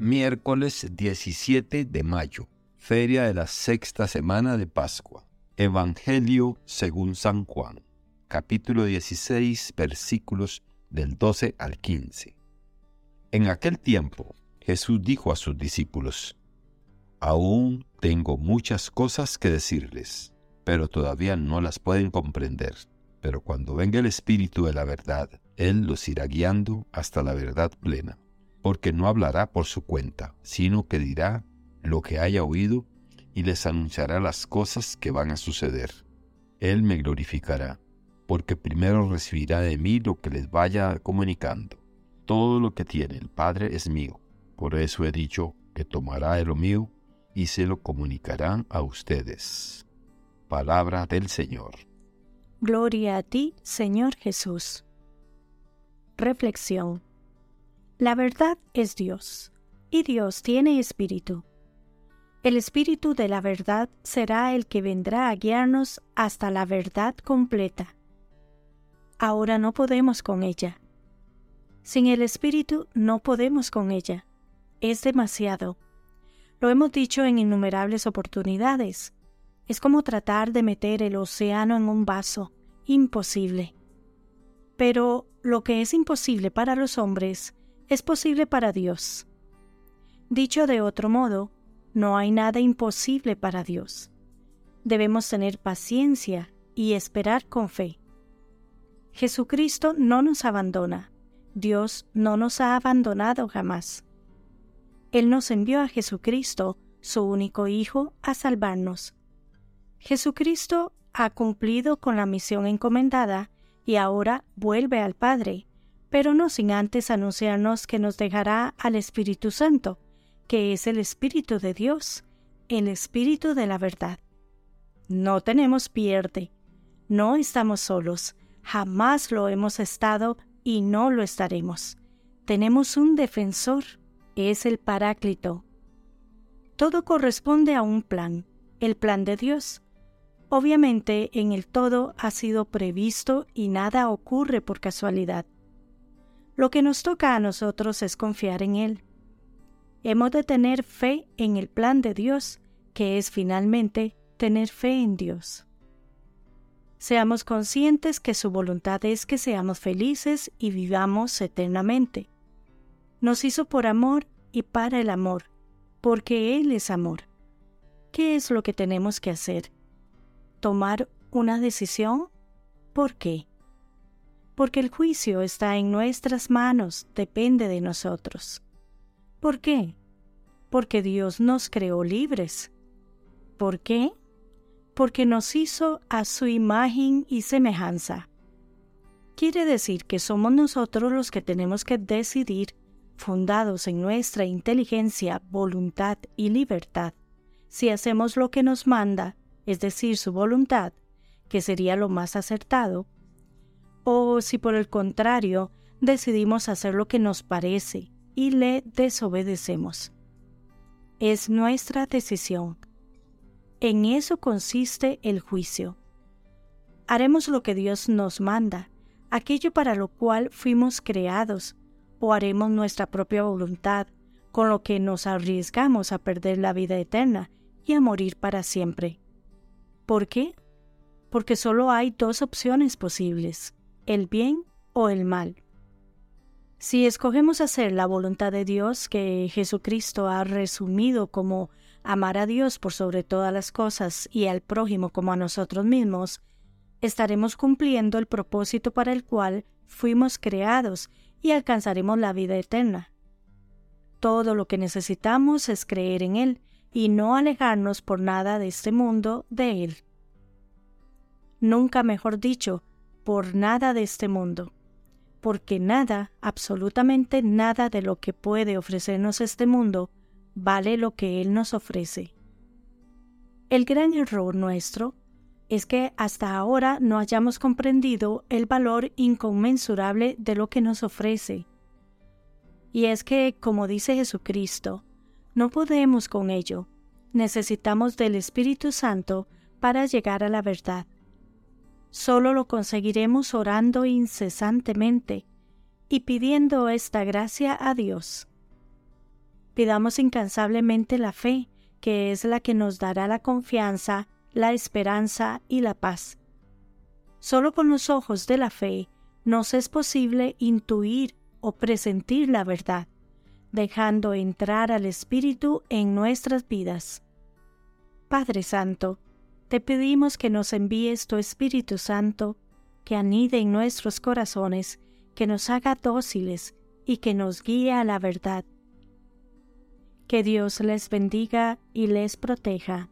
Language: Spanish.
Miércoles 17 de mayo, feria de la sexta semana de Pascua. Evangelio según San Juan, capítulo 16, versículos del 12 al 15. En aquel tiempo, Jesús dijo a sus discípulos, Aún tengo muchas cosas que decirles, pero todavía no las pueden comprender. Pero cuando venga el Espíritu de la verdad, Él los irá guiando hasta la verdad plena, porque no hablará por su cuenta, sino que dirá lo que haya oído y les anunciará las cosas que van a suceder. Él me glorificará, porque primero recibirá de mí lo que les vaya comunicando. Todo lo que tiene el Padre es mío, por eso he dicho que tomará de lo mío y se lo comunicarán a ustedes. Palabra del Señor. Gloria a ti, Señor Jesús. Reflexión. La verdad es Dios, y Dios tiene espíritu. El espíritu de la verdad será el que vendrá a guiarnos hasta la verdad completa. Ahora no podemos con ella. Sin el espíritu no podemos con ella. Es demasiado. Lo hemos dicho en innumerables oportunidades. Es como tratar de meter el océano en un vaso. Imposible. Pero lo que es imposible para los hombres es posible para Dios. Dicho de otro modo, no hay nada imposible para Dios. Debemos tener paciencia y esperar con fe. Jesucristo no nos abandona. Dios no nos ha abandonado jamás. Él nos envió a Jesucristo, su único Hijo, a salvarnos. Jesucristo ha cumplido con la misión encomendada y ahora vuelve al Padre, pero no sin antes anunciarnos que nos dejará al Espíritu Santo, que es el Espíritu de Dios, el Espíritu de la verdad. No tenemos pierde, no estamos solos, jamás lo hemos estado y no lo estaremos. Tenemos un defensor, es el Paráclito. Todo corresponde a un plan, el plan de Dios, Obviamente en el todo ha sido previsto y nada ocurre por casualidad. Lo que nos toca a nosotros es confiar en Él. Hemos de tener fe en el plan de Dios, que es finalmente tener fe en Dios. Seamos conscientes que su voluntad es que seamos felices y vivamos eternamente. Nos hizo por amor y para el amor, porque Él es amor. ¿Qué es lo que tenemos que hacer? tomar una decisión? ¿Por qué? Porque el juicio está en nuestras manos, depende de nosotros. ¿Por qué? Porque Dios nos creó libres. ¿Por qué? Porque nos hizo a su imagen y semejanza. Quiere decir que somos nosotros los que tenemos que decidir, fundados en nuestra inteligencia, voluntad y libertad, si hacemos lo que nos manda es decir, su voluntad, que sería lo más acertado, o si por el contrario decidimos hacer lo que nos parece y le desobedecemos. Es nuestra decisión. En eso consiste el juicio. Haremos lo que Dios nos manda, aquello para lo cual fuimos creados, o haremos nuestra propia voluntad, con lo que nos arriesgamos a perder la vida eterna y a morir para siempre. ¿Por qué? Porque solo hay dos opciones posibles, el bien o el mal. Si escogemos hacer la voluntad de Dios que Jesucristo ha resumido como amar a Dios por sobre todas las cosas y al prójimo como a nosotros mismos, estaremos cumpliendo el propósito para el cual fuimos creados y alcanzaremos la vida eterna. Todo lo que necesitamos es creer en Él y no alejarnos por nada de este mundo de Él. Nunca mejor dicho, por nada de este mundo, porque nada, absolutamente nada de lo que puede ofrecernos este mundo, vale lo que Él nos ofrece. El gran error nuestro es que hasta ahora no hayamos comprendido el valor inconmensurable de lo que nos ofrece. Y es que, como dice Jesucristo, no podemos con ello. Necesitamos del Espíritu Santo para llegar a la verdad. Solo lo conseguiremos orando incesantemente y pidiendo esta gracia a Dios. Pidamos incansablemente la fe, que es la que nos dará la confianza, la esperanza y la paz. Solo con los ojos de la fe nos es posible intuir o presentir la verdad, dejando entrar al Espíritu en nuestras vidas. Padre Santo, te pedimos que nos envíes tu Espíritu Santo, que anide en nuestros corazones, que nos haga dóciles y que nos guíe a la verdad que Dios les bendiga y les proteja.